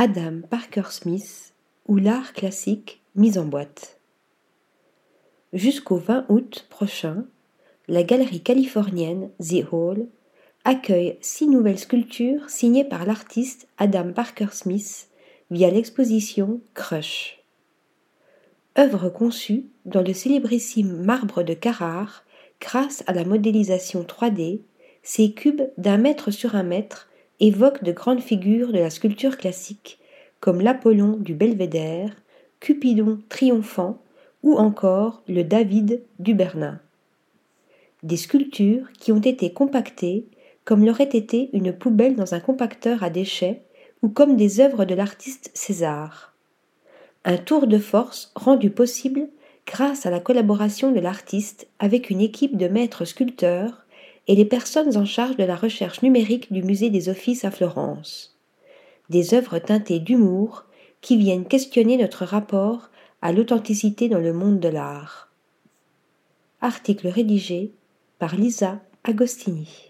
Adam Parker Smith ou l'art classique mis en boîte. Jusqu'au 20 août prochain, la galerie californienne The Hall accueille six nouvelles sculptures signées par l'artiste Adam Parker Smith via l'exposition Crush. Œuvre conçue dans le célébrissime marbre de Carrare grâce à la modélisation 3D, ces cubes d'un mètre sur un mètre évoquent de grandes figures de la sculpture classique comme l'Apollon du Belvédère, Cupidon triomphant ou encore le David du Bernin. Des sculptures qui ont été compactées comme l'aurait été une poubelle dans un compacteur à déchets ou comme des œuvres de l'artiste César. Un tour de force rendu possible grâce à la collaboration de l'artiste avec une équipe de maîtres sculpteurs et les personnes en charge de la recherche numérique du musée des offices à Florence. Des œuvres teintées d'humour qui viennent questionner notre rapport à l'authenticité dans le monde de l'art. Article rédigé par Lisa Agostini.